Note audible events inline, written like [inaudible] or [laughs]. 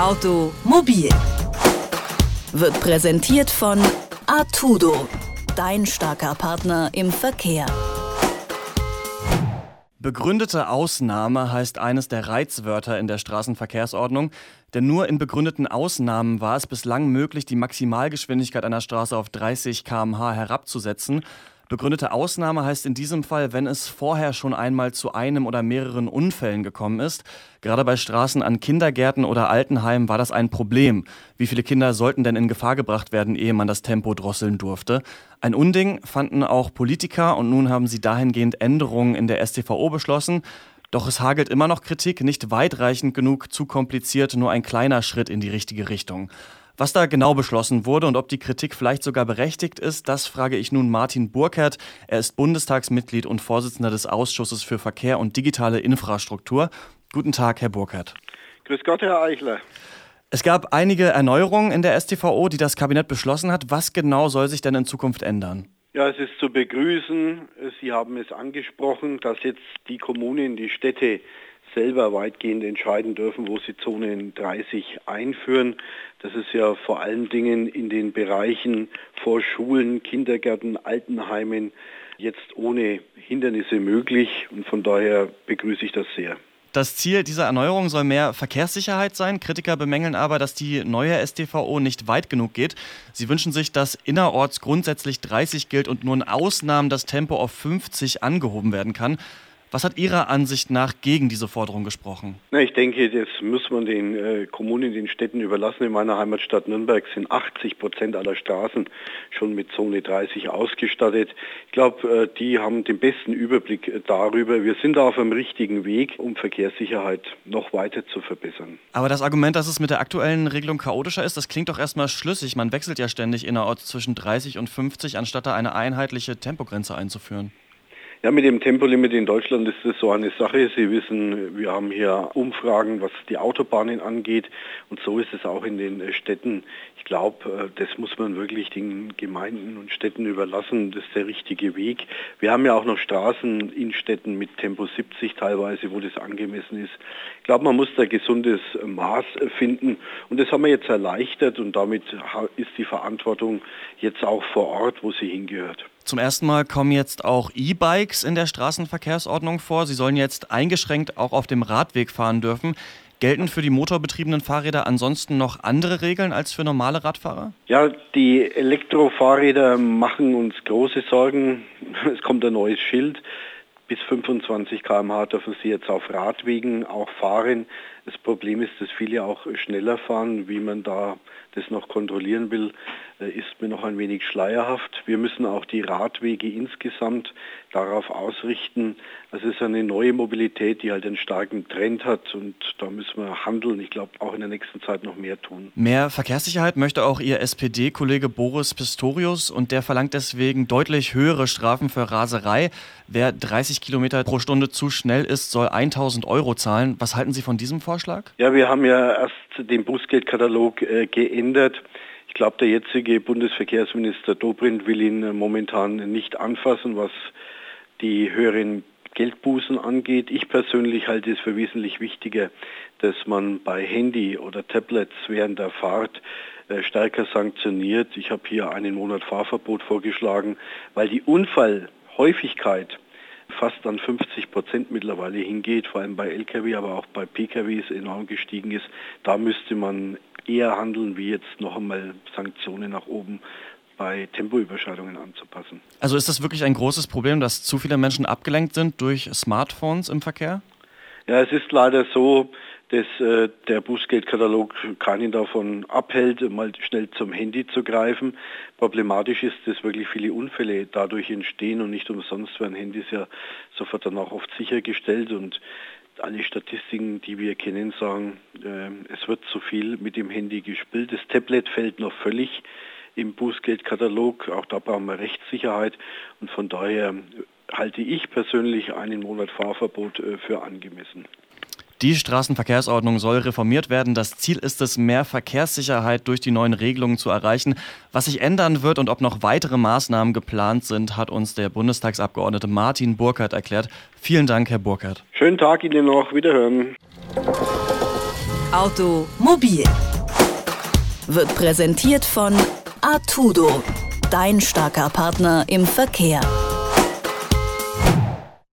Automobil wird präsentiert von Artudo, dein starker Partner im Verkehr. Begründete Ausnahme heißt eines der Reizwörter in der Straßenverkehrsordnung, denn nur in begründeten Ausnahmen war es bislang möglich, die Maximalgeschwindigkeit einer Straße auf 30 km/h herabzusetzen Begründete Ausnahme heißt in diesem Fall, wenn es vorher schon einmal zu einem oder mehreren Unfällen gekommen ist. Gerade bei Straßen an Kindergärten oder Altenheimen war das ein Problem. Wie viele Kinder sollten denn in Gefahr gebracht werden, ehe man das Tempo drosseln durfte? Ein Unding fanden auch Politiker und nun haben sie dahingehend Änderungen in der STVO beschlossen. Doch es hagelt immer noch Kritik, nicht weitreichend genug, zu kompliziert, nur ein kleiner Schritt in die richtige Richtung. Was da genau beschlossen wurde und ob die Kritik vielleicht sogar berechtigt ist, das frage ich nun Martin Burkhardt. Er ist Bundestagsmitglied und Vorsitzender des Ausschusses für Verkehr und digitale Infrastruktur. Guten Tag, Herr Burkhardt. Grüß Gott, Herr Eichler. Es gab einige Erneuerungen in der STVO, die das Kabinett beschlossen hat. Was genau soll sich denn in Zukunft ändern? Ja, es ist zu begrüßen. Sie haben es angesprochen, dass jetzt die Kommunen, die Städte selber weitgehend entscheiden dürfen, wo sie Zone 30 einführen. Das ist ja vor allen Dingen in den Bereichen vor Schulen, Kindergärten, Altenheimen jetzt ohne Hindernisse möglich und von daher begrüße ich das sehr. Das Ziel dieser Erneuerung soll mehr Verkehrssicherheit sein. Kritiker bemängeln aber, dass die neue STVO nicht weit genug geht. Sie wünschen sich, dass innerorts grundsätzlich 30 gilt und nur in Ausnahmen das Tempo auf 50 angehoben werden kann. Was hat Ihrer Ansicht nach gegen diese Forderung gesprochen? Na, ich denke, das muss man den äh, Kommunen, den Städten überlassen. In meiner Heimatstadt Nürnberg sind 80 Prozent aller Straßen schon mit Zone 30 ausgestattet. Ich glaube, äh, die haben den besten Überblick äh, darüber. Wir sind da auf einem richtigen Weg, um Verkehrssicherheit noch weiter zu verbessern. Aber das Argument, dass es mit der aktuellen Regelung chaotischer ist, das klingt doch erstmal schlüssig. Man wechselt ja ständig innerorts zwischen 30 und 50, anstatt da eine einheitliche Tempogrenze einzuführen. Ja, mit dem Tempolimit in Deutschland ist das so eine Sache. Sie wissen, wir haben hier Umfragen, was die Autobahnen angeht. Und so ist es auch in den äh, Städten. Ich glaube, äh, das muss man wirklich den Gemeinden und Städten überlassen. Das ist der richtige Weg. Wir haben ja auch noch Straßen in Städten mit Tempo 70 teilweise, wo das angemessen ist. Ich glaube, man muss da gesundes Maß finden. Und das haben wir jetzt erleichtert und damit ist die Verantwortung jetzt auch vor Ort, wo sie hingehört. Zum ersten Mal kommen jetzt auch E-Bikes in der Straßenverkehrsordnung vor. Sie sollen jetzt eingeschränkt auch auf dem Radweg fahren dürfen. Gelten für die motorbetriebenen Fahrräder ansonsten noch andere Regeln als für normale Radfahrer? Ja, die Elektrofahrräder machen uns große Sorgen. [laughs] Es kommt ein neues Schild. Bis 25 km/h dürfen sie jetzt auf Radwegen auch fahren. Das Problem ist, dass viele auch schneller fahren. Wie man da das noch kontrollieren will, äh, ist mir noch ein wenig schleierhaft. Wir müssen auch die Radwege insgesamt darauf ausrichten. Es ist eine neue Mobilität, die halt einen starken Trend hat und da müssen wir handeln. Ich glaube, auch in der nächsten Zeit noch mehr tun. Mehr Verkehrssicherheit möchte auch Ihr SPD-Kollege Boris Pistorius und der verlangt deswegen deutlich höhere Strafen für Raserei. Wer 30 Kilometer pro Stunde zu schnell ist, soll 1000 Euro zahlen. Was halten Sie von diesem Vorschlag? Ja, wir haben ja erst den Bußgeldkatalog äh, geändert. Ich glaube, der jetzige Bundesverkehrsminister Dobrindt will ihn äh, momentan nicht anfassen, was die höheren Geldbußen angeht. Ich persönlich halte es für wesentlich wichtiger, dass man bei Handy oder Tablets während der Fahrt äh, stärker sanktioniert. Ich habe hier einen Monat Fahrverbot vorgeschlagen, weil die Unfallhäufigkeit fast an 50 Prozent mittlerweile hingeht, vor allem bei Lkw, aber auch bei Pkws enorm gestiegen ist. Da müsste man eher handeln, wie jetzt noch einmal Sanktionen nach oben bei Tempoüberschreitungen anzupassen. Also ist das wirklich ein großes Problem, dass zu viele Menschen abgelenkt sind durch Smartphones im Verkehr? Ja, es ist leider so, dass äh, der Bußgeldkatalog keinen davon abhält, mal schnell zum Handy zu greifen. Problematisch ist, dass wirklich viele Unfälle dadurch entstehen und nicht umsonst werden Handys ja sofort dann auch oft sichergestellt und alle Statistiken, die wir kennen, sagen, äh, es wird zu viel mit dem Handy gespielt. Das Tablet fällt noch völlig im Bußgeldkatalog. Auch da brauchen wir Rechtssicherheit und von daher halte ich persönlich einen Monat Fahrverbot äh, für angemessen. Die Straßenverkehrsordnung soll reformiert werden. Das Ziel ist es, mehr Verkehrssicherheit durch die neuen Regelungen zu erreichen. Was sich ändern wird und ob noch weitere Maßnahmen geplant sind, hat uns der Bundestagsabgeordnete Martin Burkhardt erklärt. Vielen Dank, Herr Burkhardt. Schönen Tag Ihnen noch. Wiederhören. Automobil wird präsentiert von Artudo, dein starker Partner im Verkehr.